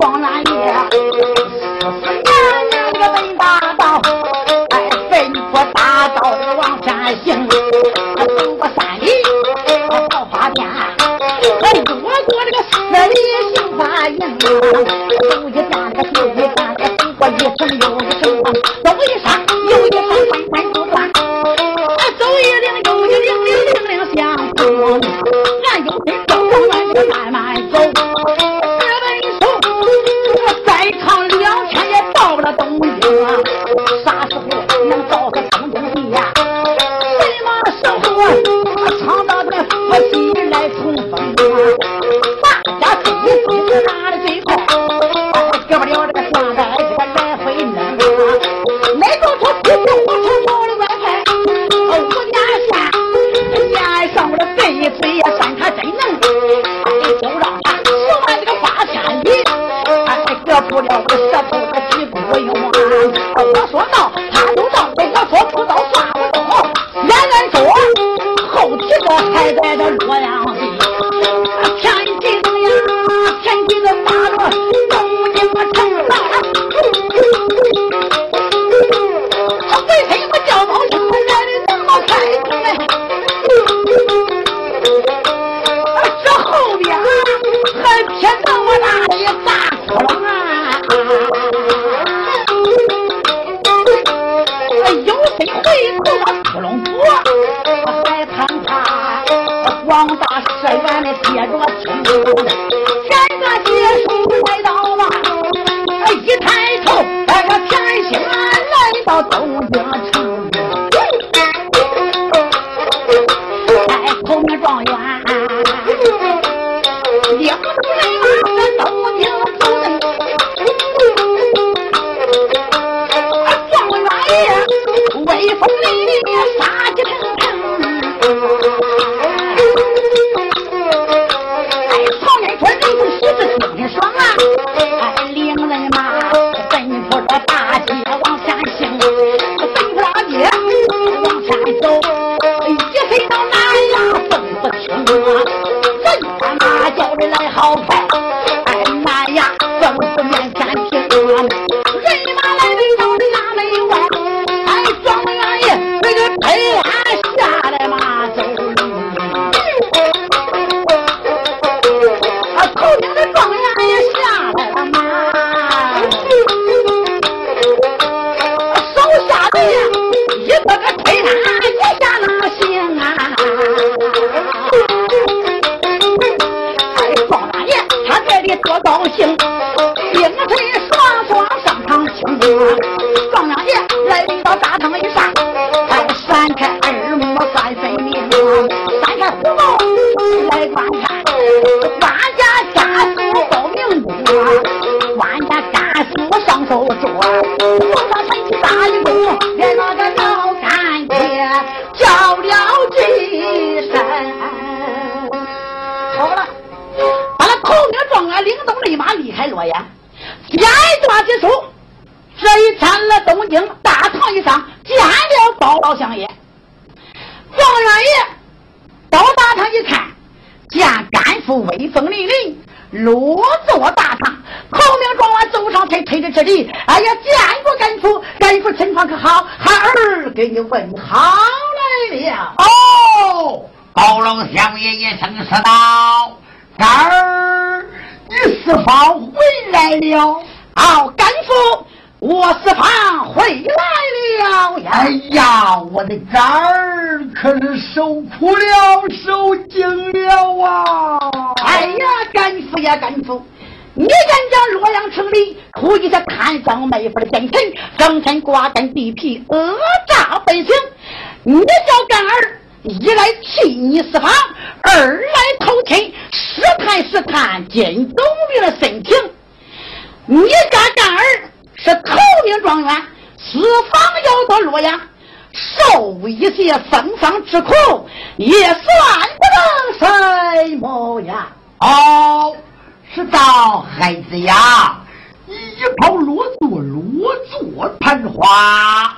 两个人马威风凛凛，落座大堂。孔明状元走上前，推着这里，哎呀，见过甘父，甘父情况可好？孩儿给你问好来了。哦，包龙相爷一声说道：“干儿，你是否回来了？”哦，甘父。我四方回来了呀！哎呀，我的肝儿可是受苦了，受惊了啊！哎呀，干父呀，干父，你敢将洛阳城里苦一些贪赃卖法的奸臣，整天瓜干地皮，讹诈百姓？你叫干儿一来替你四方，二来偷亲，试探试探金东明的心情。你家干儿。是头名状元，四方要到洛阳，受一些风霜之苦，也算不得什么呀。哦，是道孩子呀，一炮落座，落座攀花。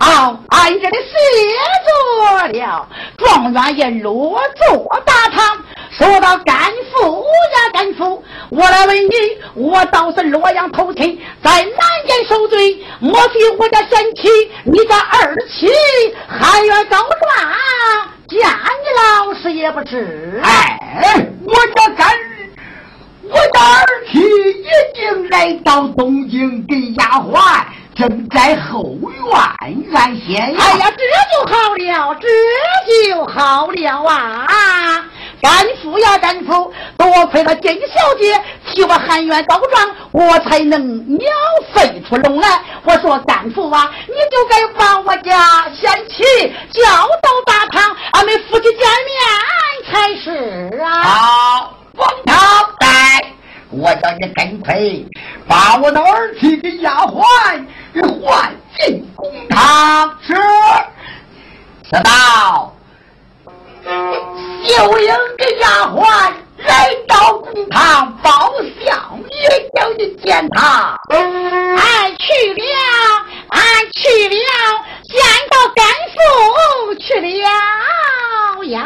哦，俺这里写着了，状元也落座大堂。说到甘父呀，甘父，我来问你，我倒是洛阳偷亲，在南间受罪，莫非我家贤妻，你家二妻还愿告状，见你老师也不是？哎，我家干，我家二妻已经来到东京，给丫鬟正在后院安歇。哎呀，这就好了，这就好了啊！干父呀，干父，多亏了金小姐替我喊冤告状，我才能鸟飞出笼来。我说干父啊，你就该把我家贤妻叫到大堂，俺们夫妻见面才是啊。好，王涛来，我叫你跟快把我的儿媳的丫鬟给唤进公堂。是，知道。秀英个丫鬟来到公堂报相也叫你见他。俺去了，俺去了，见到干父去了呀。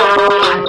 Oh,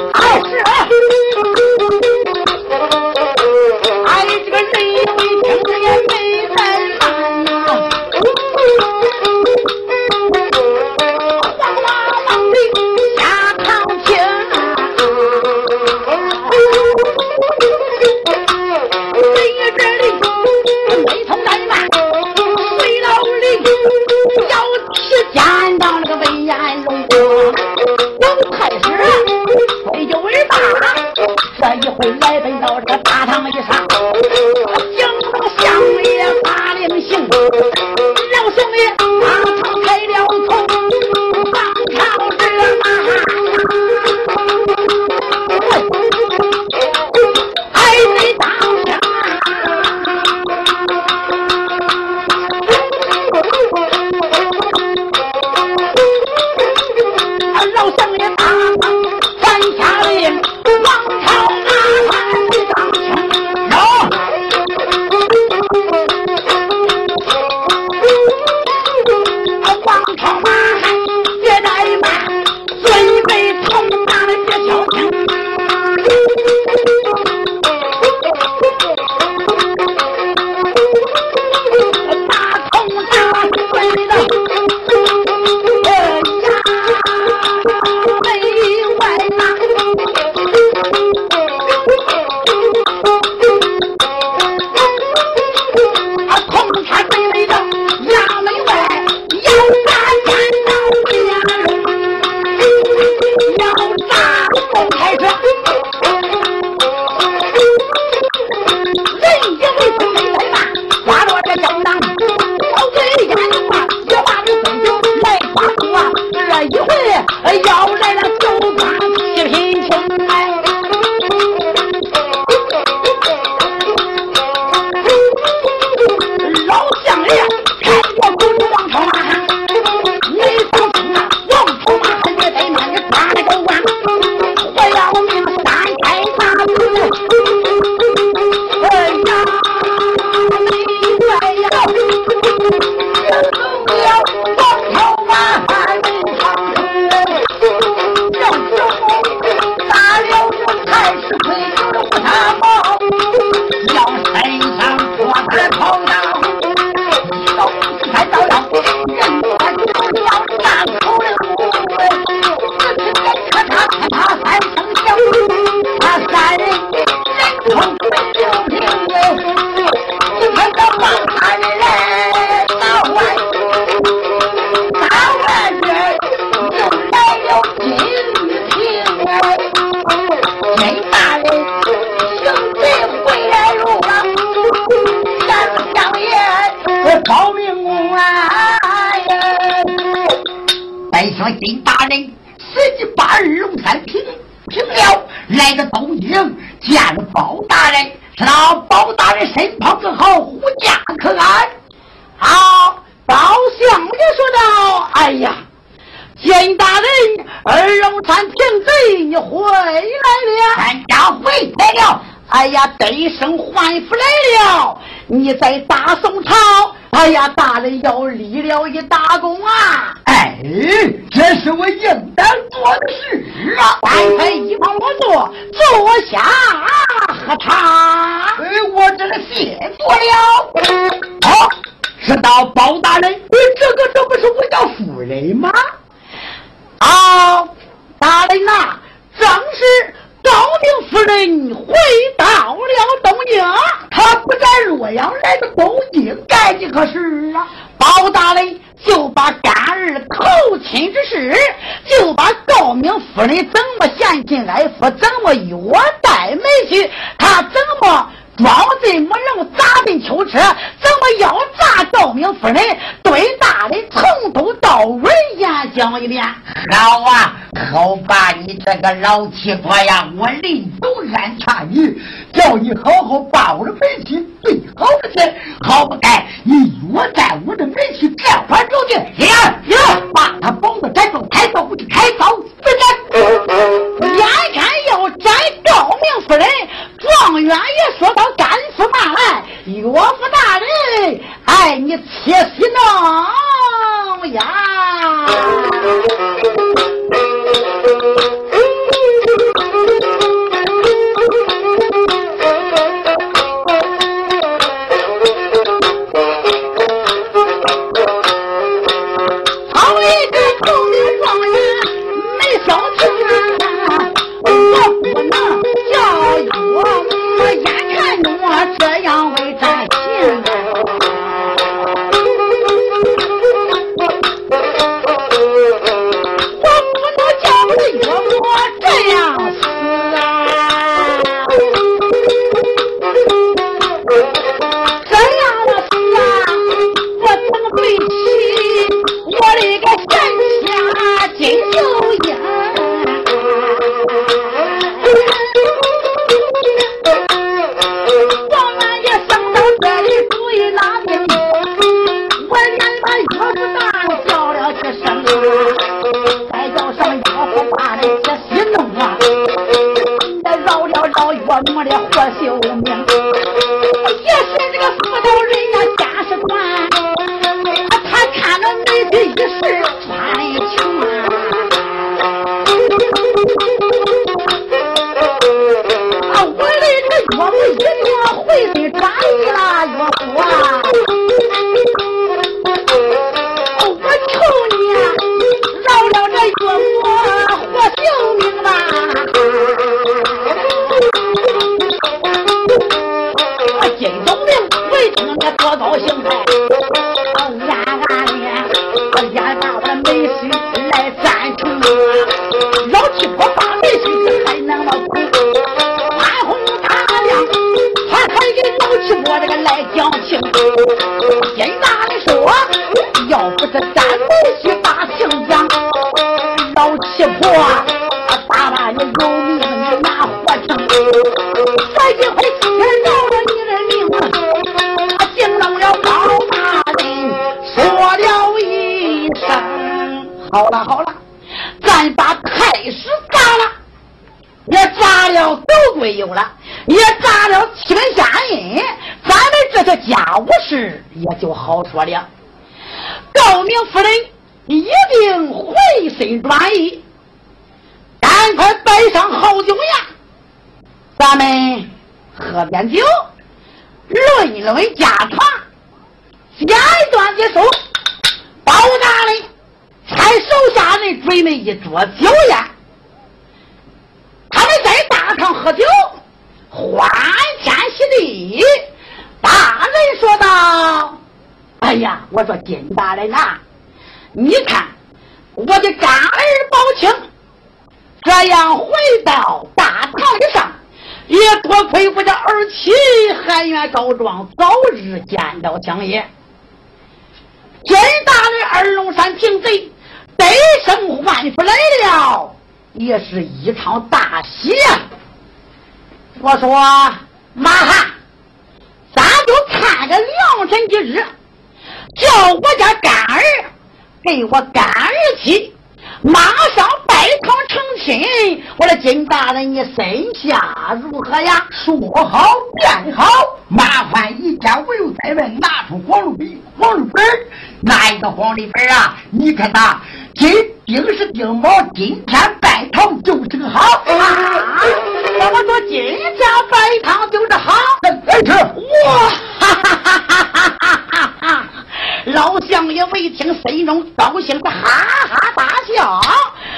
了一大功啊！哎，这是我应当做的事啊！摆开一旁我坐，坐下喝茶。哎，我这个谢过了。哦，是到包大人。哎，这个这不是我家夫人吗？啊、哦，大人呐、正是。高明夫人回到了东京，他不在洛阳，来到东京干几个事啊？包大雷就把干儿投亲之事，就把高明夫人怎么陷进来说，怎么与我待妹去，他怎么？装醉没用，砸进囚车，怎么要砸赵明夫人？对大的从头到尾演讲一遍。好啊，好吧你这个老七婆呀，我临走安插你，叫你好好把我的脾气，最好的事，好不该你越。Welcome back. 好说了，高明夫人一定回心转意，赶快摆上好酒宴，咱们喝点酒，论一论家常。简短结束，包大人差手下人准备一桌酒宴，他们在大堂喝酒，欢天喜地。大人说道。哎呀，我说金大人呐，你看我的干儿宝清这样回到大堂上，也多亏我的儿妻含冤告状，早日见到江爷。金大人二龙山平贼得胜万福来了，也是一场大喜呀！我说马汉，咱就看个良辰吉日。叫我家干儿给我干儿妻马上拜堂成亲，我的金大人，你身下如何呀？说好便好。麻烦一家我又再问，拿出黄绿笔、黄绿本哪一个黄绿本啊？你看他今丁是丁卯，今天拜堂就是个好啊！怎么说今天拜堂就是好？来吃哇！哈哈哈哈哈哈哈！老相爷未听，心中高兴的哈哈大笑，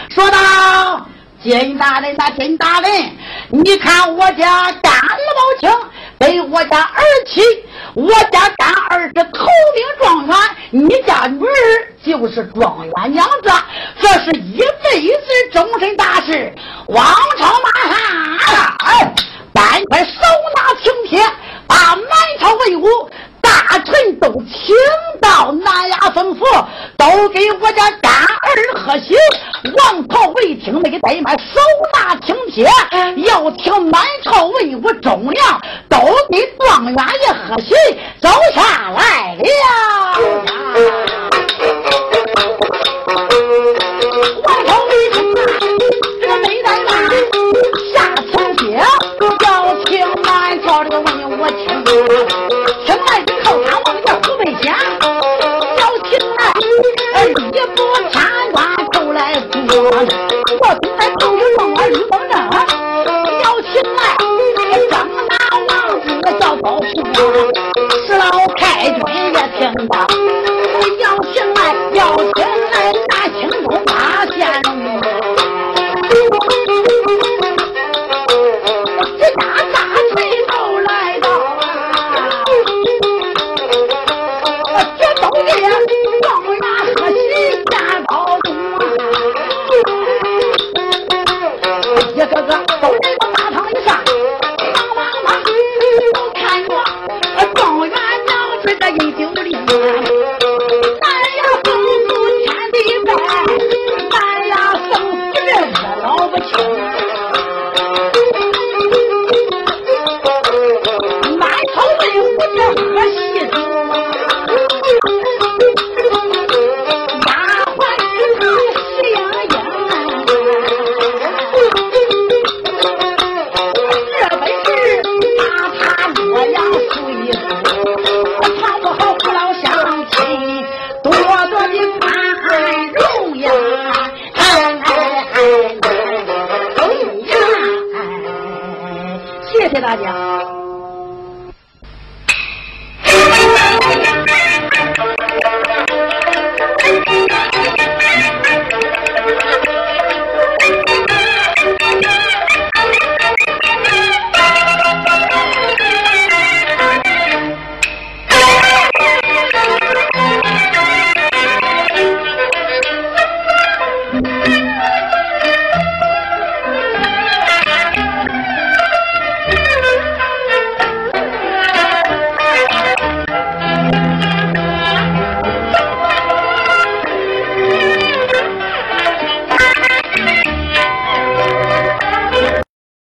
说道：“金大人呐，金大人，你看我家干儿宝清给我家儿妻，我家干儿是头名状元，你家女儿就是状元娘子，这是一辈子终身大事。王朝马汉，赶快手拿请帖，把满朝文武。”大臣都请到南衙吩咐，都给我家干儿喝喜。王朝未听，没怠慢，手拿听帖，要听满朝文武忠良，都给状元爷喝喜，走下来了。谢大家。